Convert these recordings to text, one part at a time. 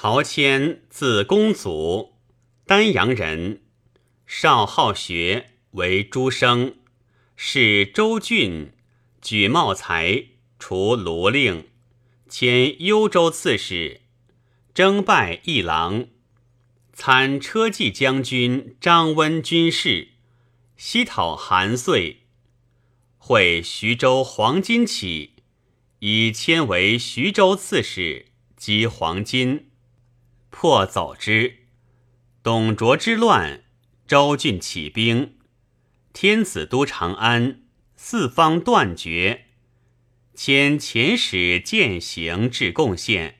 陶谦，字公祖，丹阳人，少好学，为诸生，是州郡，举茂才，除卢令，迁幽州刺史，征拜议郎，参车骑将军张温军事，西讨韩遂，会徐州黄金起，以迁为徐州刺史，积黄金。破走之，董卓之乱，周郡起兵，天子都长安，四方断绝。迁遣使践行至贡献，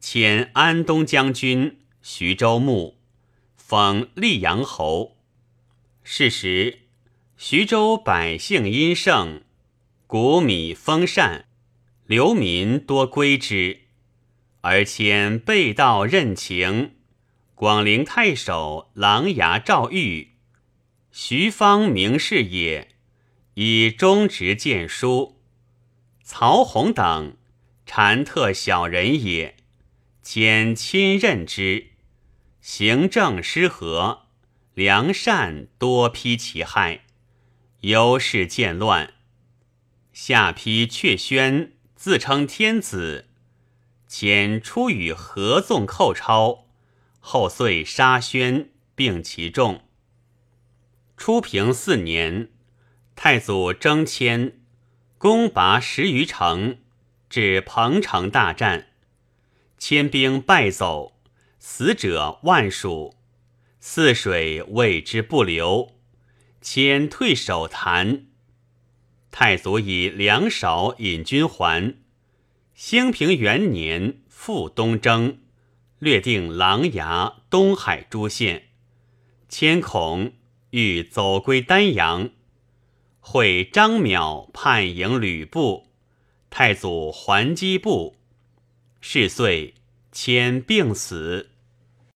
迁安东将军、徐州牧，封溧阳侯。是时，徐州百姓殷盛，谷米丰善，流民多归之。而迁被盗任情，广陵太守琅琊赵玉，徐方名士也，以忠直荐书。曹洪等禅特小人也，兼亲任之，行政失和，良善多批其害，尤是渐乱。下批却宣自称天子。遣出与合纵寇超，后遂杀宣，并其众。初平四年，太祖征迁，攻拔十余城，至彭城大战，迁兵败走，死者万数，泗水为之不流，迁退守坛。太祖以粮少引军还。兴平元年，赴东征，略定琅琊、东海诸县。千孔欲走归丹阳，会张邈叛迎吕布，太祖还击部。是遂，迁病死。